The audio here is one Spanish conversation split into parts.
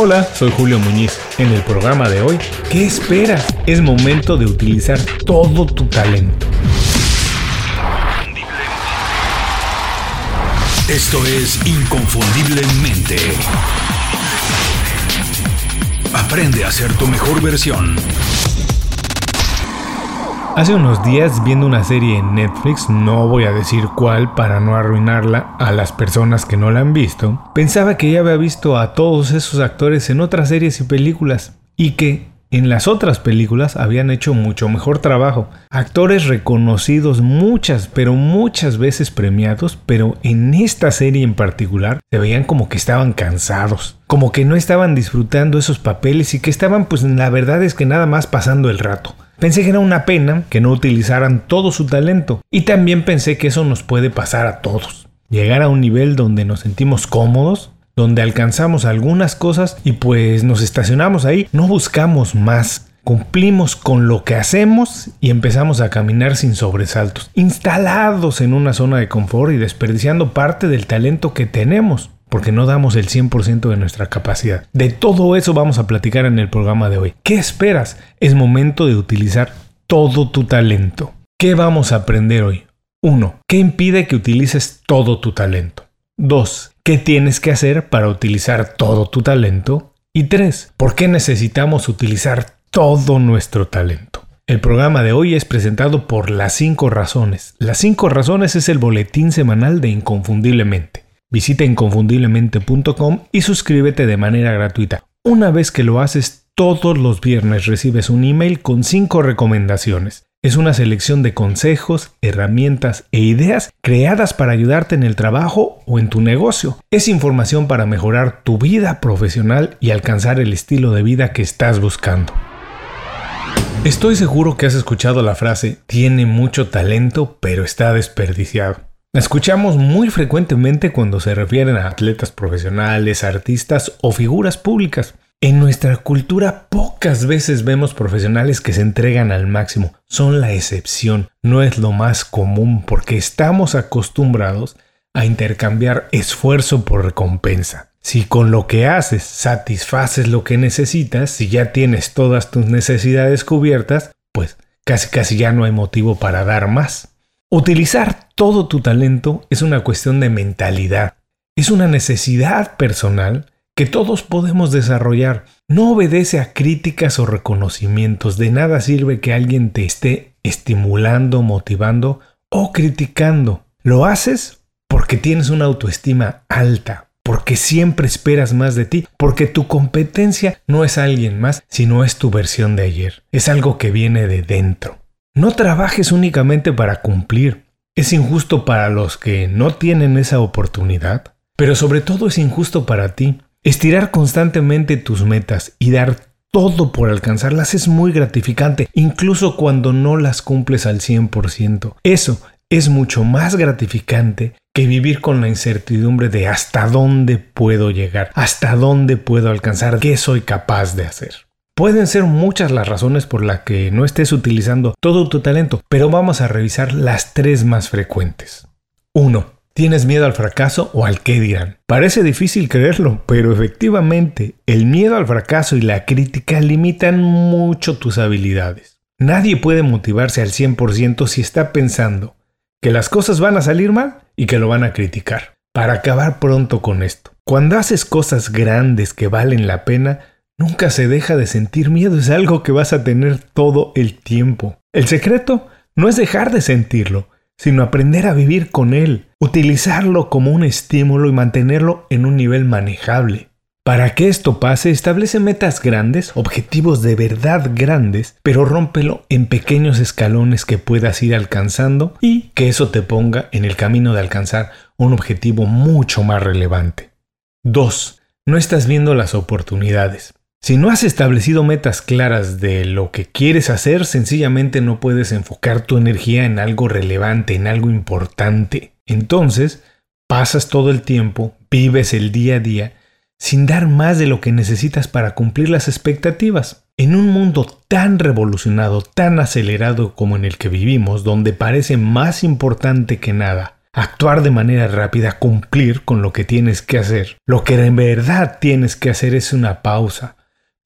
Hola, soy Julio Muñiz. En el programa de hoy, ¿qué esperas? Es momento de utilizar todo tu talento. Esto es Inconfundiblemente. Aprende a ser tu mejor versión. Hace unos días viendo una serie en Netflix, no voy a decir cuál para no arruinarla a las personas que no la han visto, pensaba que ya había visto a todos esos actores en otras series y películas y que en las otras películas habían hecho mucho mejor trabajo. Actores reconocidos muchas, pero muchas veces premiados, pero en esta serie en particular se veían como que estaban cansados, como que no estaban disfrutando esos papeles y que estaban pues la verdad es que nada más pasando el rato. Pensé que era una pena que no utilizaran todo su talento y también pensé que eso nos puede pasar a todos. Llegar a un nivel donde nos sentimos cómodos, donde alcanzamos algunas cosas y pues nos estacionamos ahí, no buscamos más. Cumplimos con lo que hacemos y empezamos a caminar sin sobresaltos, instalados en una zona de confort y desperdiciando parte del talento que tenemos porque no damos el 100% de nuestra capacidad. De todo eso vamos a platicar en el programa de hoy. ¿Qué esperas? Es momento de utilizar todo tu talento. ¿Qué vamos a aprender hoy? 1. ¿Qué impide que utilices todo tu talento? 2. ¿Qué tienes que hacer para utilizar todo tu talento? Y 3. ¿Por qué necesitamos utilizar todo nuestro talento? El programa de hoy es presentado por Las 5 Razones. Las 5 Razones es el boletín semanal de Inconfundiblemente. Visita inconfundiblemente.com y suscríbete de manera gratuita. Una vez que lo haces, todos los viernes recibes un email con 5 recomendaciones. Es una selección de consejos, herramientas e ideas creadas para ayudarte en el trabajo o en tu negocio. Es información para mejorar tu vida profesional y alcanzar el estilo de vida que estás buscando. Estoy seguro que has escuchado la frase tiene mucho talento pero está desperdiciado. Escuchamos muy frecuentemente cuando se refieren a atletas profesionales, artistas o figuras públicas. En nuestra cultura pocas veces vemos profesionales que se entregan al máximo. Son la excepción, no es lo más común porque estamos acostumbrados a intercambiar esfuerzo por recompensa. Si con lo que haces satisfaces lo que necesitas, si ya tienes todas tus necesidades cubiertas, pues casi casi ya no hay motivo para dar más. Utilizar todo tu talento es una cuestión de mentalidad, es una necesidad personal que todos podemos desarrollar. No obedece a críticas o reconocimientos. De nada sirve que alguien te esté estimulando, motivando o criticando. Lo haces porque tienes una autoestima alta, porque siempre esperas más de ti, porque tu competencia no es alguien más, sino es tu versión de ayer. Es algo que viene de dentro. No trabajes únicamente para cumplir. Es injusto para los que no tienen esa oportunidad, pero sobre todo es injusto para ti. Estirar constantemente tus metas y dar todo por alcanzarlas es muy gratificante, incluso cuando no las cumples al 100%. Eso es mucho más gratificante que vivir con la incertidumbre de hasta dónde puedo llegar, hasta dónde puedo alcanzar, qué soy capaz de hacer. Pueden ser muchas las razones por las que no estés utilizando todo tu talento, pero vamos a revisar las tres más frecuentes. 1. ¿Tienes miedo al fracaso o al qué dirán? Parece difícil creerlo, pero efectivamente el miedo al fracaso y la crítica limitan mucho tus habilidades. Nadie puede motivarse al 100% si está pensando que las cosas van a salir mal y que lo van a criticar. Para acabar pronto con esto, cuando haces cosas grandes que valen la pena, Nunca se deja de sentir miedo, es algo que vas a tener todo el tiempo. El secreto no es dejar de sentirlo, sino aprender a vivir con él, utilizarlo como un estímulo y mantenerlo en un nivel manejable. Para que esto pase, establece metas grandes, objetivos de verdad grandes, pero rómpelo en pequeños escalones que puedas ir alcanzando y que eso te ponga en el camino de alcanzar un objetivo mucho más relevante. 2. No estás viendo las oportunidades. Si no has establecido metas claras de lo que quieres hacer, sencillamente no puedes enfocar tu energía en algo relevante, en algo importante. Entonces, pasas todo el tiempo, vives el día a día, sin dar más de lo que necesitas para cumplir las expectativas. En un mundo tan revolucionado, tan acelerado como en el que vivimos, donde parece más importante que nada actuar de manera rápida, cumplir con lo que tienes que hacer. Lo que en verdad tienes que hacer es una pausa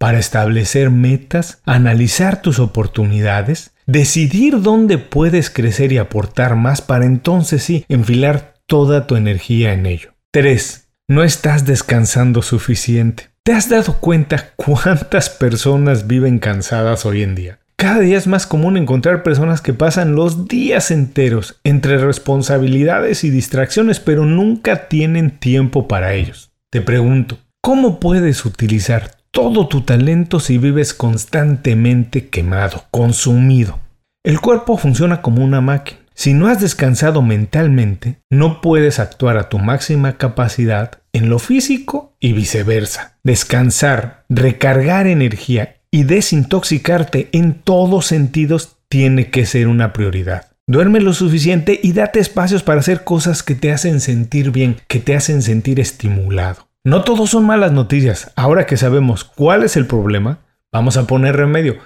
para establecer metas, analizar tus oportunidades, decidir dónde puedes crecer y aportar más para entonces sí enfilar toda tu energía en ello. 3. No estás descansando suficiente. ¿Te has dado cuenta cuántas personas viven cansadas hoy en día? Cada día es más común encontrar personas que pasan los días enteros entre responsabilidades y distracciones, pero nunca tienen tiempo para ellos. Te pregunto, ¿cómo puedes utilizar todo tu talento si vives constantemente quemado, consumido? El cuerpo funciona como una máquina. Si no has descansado mentalmente, no puedes actuar a tu máxima capacidad en lo físico y viceversa. Descansar, recargar energía y desintoxicarte en todos sentidos tiene que ser una prioridad. Duerme lo suficiente y date espacios para hacer cosas que te hacen sentir bien, que te hacen sentir estimulado. No todos son malas noticias. Ahora que sabemos cuál es el problema, vamos a poner remedio.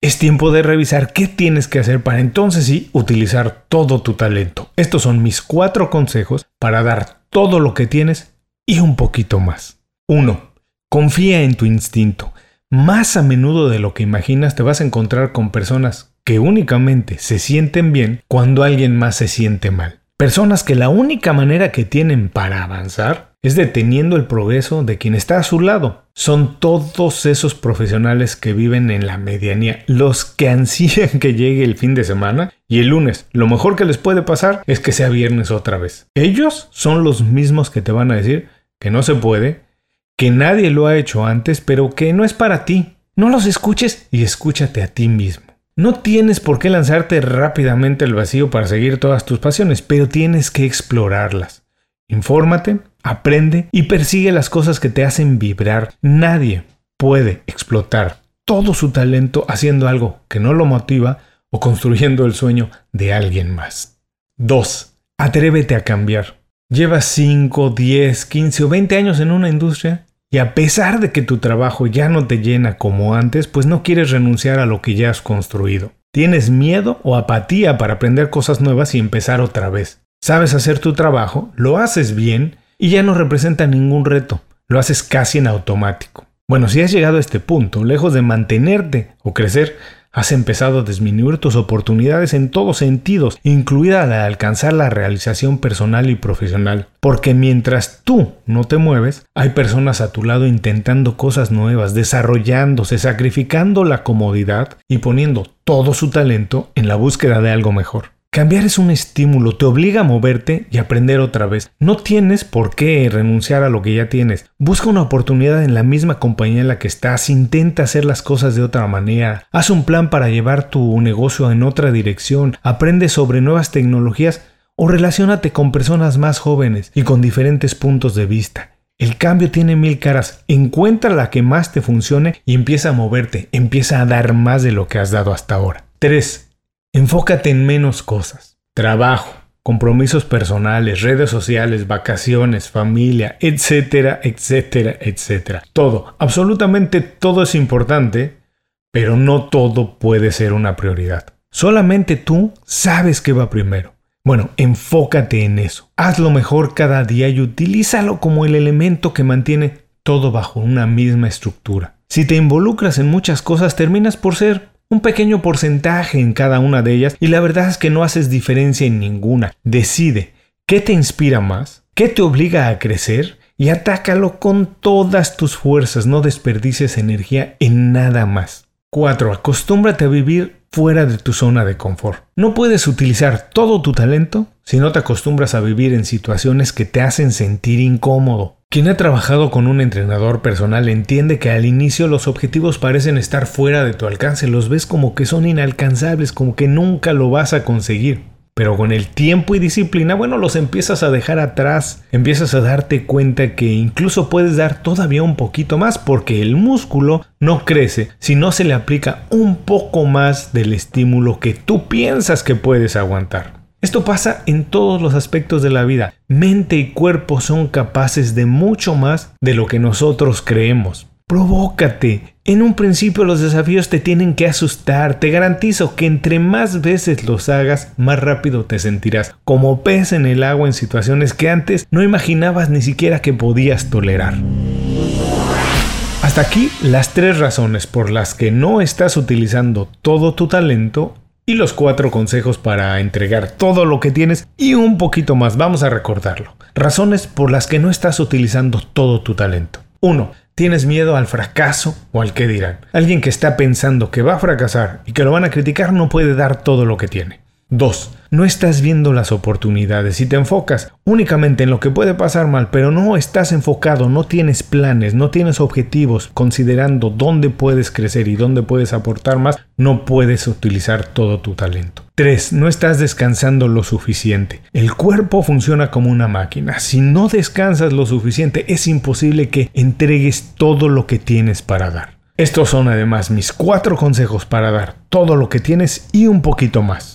Es tiempo de revisar qué tienes que hacer para entonces sí utilizar todo tu talento. Estos son mis cuatro consejos para dar todo lo que tienes y un poquito más. 1. Confía en tu instinto más a menudo de lo que imaginas te vas a encontrar con personas que únicamente se sienten bien cuando alguien más se siente mal. Personas que la única manera que tienen para avanzar es deteniendo el progreso de quien está a su lado. Son todos esos profesionales que viven en la medianía, los que ansían que llegue el fin de semana y el lunes. Lo mejor que les puede pasar es que sea viernes otra vez. Ellos son los mismos que te van a decir que no se puede, que nadie lo ha hecho antes, pero que no es para ti. No los escuches y escúchate a ti mismo. No tienes por qué lanzarte rápidamente al vacío para seguir todas tus pasiones, pero tienes que explorarlas. Infórmate, aprende y persigue las cosas que te hacen vibrar. Nadie puede explotar todo su talento haciendo algo que no lo motiva o construyendo el sueño de alguien más. 2. Atrévete a cambiar. Llevas 5, 10, 15 o 20 años en una industria y a pesar de que tu trabajo ya no te llena como antes, pues no quieres renunciar a lo que ya has construido. Tienes miedo o apatía para aprender cosas nuevas y empezar otra vez. Sabes hacer tu trabajo, lo haces bien y ya no representa ningún reto. Lo haces casi en automático. Bueno, si has llegado a este punto, lejos de mantenerte o crecer, Has empezado a disminuir tus oportunidades en todos sentidos, incluida la de alcanzar la realización personal y profesional. Porque mientras tú no te mueves, hay personas a tu lado intentando cosas nuevas, desarrollándose, sacrificando la comodidad y poniendo todo su talento en la búsqueda de algo mejor. Cambiar es un estímulo, te obliga a moverte y aprender otra vez. No tienes por qué renunciar a lo que ya tienes. Busca una oportunidad en la misma compañía en la que estás, intenta hacer las cosas de otra manera, haz un plan para llevar tu negocio en otra dirección, aprende sobre nuevas tecnologías o relacionate con personas más jóvenes y con diferentes puntos de vista. El cambio tiene mil caras. Encuentra la que más te funcione y empieza a moverte, empieza a dar más de lo que has dado hasta ahora. 3. Enfócate en menos cosas. Trabajo, compromisos personales, redes sociales, vacaciones, familia, etcétera, etcétera, etcétera. Todo, absolutamente todo es importante, pero no todo puede ser una prioridad. Solamente tú sabes qué va primero. Bueno, enfócate en eso. Hazlo mejor cada día y utilízalo como el elemento que mantiene todo bajo una misma estructura. Si te involucras en muchas cosas, terminas por ser un pequeño porcentaje en cada una de ellas y la verdad es que no haces diferencia en ninguna. Decide qué te inspira más, qué te obliga a crecer y atácalo con todas tus fuerzas, no desperdicies energía en nada más. 4. Acostúmbrate a vivir fuera de tu zona de confort. No puedes utilizar todo tu talento si no te acostumbras a vivir en situaciones que te hacen sentir incómodo. Quien ha trabajado con un entrenador personal entiende que al inicio los objetivos parecen estar fuera de tu alcance, los ves como que son inalcanzables, como que nunca lo vas a conseguir. Pero con el tiempo y disciplina, bueno, los empiezas a dejar atrás, empiezas a darte cuenta que incluso puedes dar todavía un poquito más porque el músculo no crece si no se le aplica un poco más del estímulo que tú piensas que puedes aguantar. Esto pasa en todos los aspectos de la vida. Mente y cuerpo son capaces de mucho más de lo que nosotros creemos. Provócate. En un principio los desafíos te tienen que asustar. Te garantizo que entre más veces los hagas, más rápido te sentirás como pez en el agua en situaciones que antes no imaginabas ni siquiera que podías tolerar. Hasta aquí las tres razones por las que no estás utilizando todo tu talento y los cuatro consejos para entregar todo lo que tienes y un poquito más. Vamos a recordarlo. Razones por las que no estás utilizando todo tu talento. 1. Tienes miedo al fracaso o al que dirán. Alguien que está pensando que va a fracasar y que lo van a criticar no puede dar todo lo que tiene. 2. No estás viendo las oportunidades y te enfocas únicamente en lo que puede pasar mal, pero no estás enfocado, no tienes planes, no tienes objetivos, considerando dónde puedes crecer y dónde puedes aportar más, no puedes utilizar todo tu talento. 3. No estás descansando lo suficiente. El cuerpo funciona como una máquina. Si no descansas lo suficiente, es imposible que entregues todo lo que tienes para dar. Estos son además mis cuatro consejos para dar todo lo que tienes y un poquito más.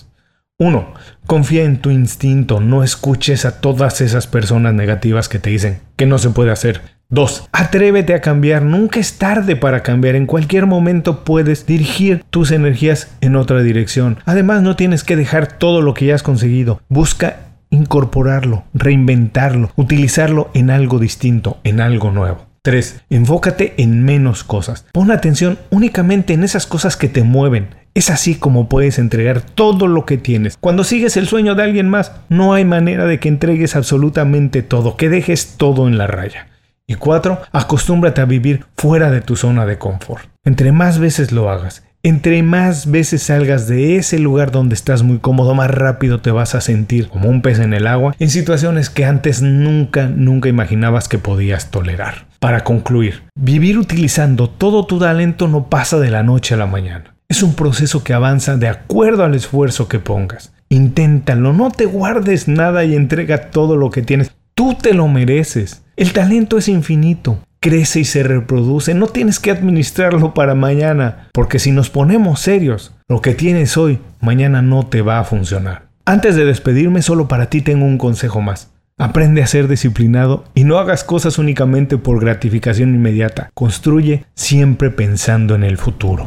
1. Confía en tu instinto, no escuches a todas esas personas negativas que te dicen que no se puede hacer. 2. Atrévete a cambiar, nunca es tarde para cambiar, en cualquier momento puedes dirigir tus energías en otra dirección. Además no tienes que dejar todo lo que ya has conseguido, busca incorporarlo, reinventarlo, utilizarlo en algo distinto, en algo nuevo. 3. Enfócate en menos cosas. Pon atención únicamente en esas cosas que te mueven, es así como puedes entregar todo lo que tienes. Cuando sigues el sueño de alguien más, no hay manera de que entregues absolutamente todo, que dejes todo en la raya. Y cuatro, acostúmbrate a vivir fuera de tu zona de confort. Entre más veces lo hagas, entre más veces salgas de ese lugar donde estás muy cómodo, más rápido te vas a sentir como un pez en el agua en situaciones que antes nunca, nunca imaginabas que podías tolerar. Para concluir, vivir utilizando todo tu talento no pasa de la noche a la mañana. Es un proceso que avanza de acuerdo al esfuerzo que pongas. Inténtalo, no te guardes nada y entrega todo lo que tienes. Tú te lo mereces. El talento es infinito, crece y se reproduce. No tienes que administrarlo para mañana, porque si nos ponemos serios, lo que tienes hoy, mañana no te va a funcionar. Antes de despedirme, solo para ti tengo un consejo más. Aprende a ser disciplinado y no hagas cosas únicamente por gratificación inmediata. Construye siempre pensando en el futuro.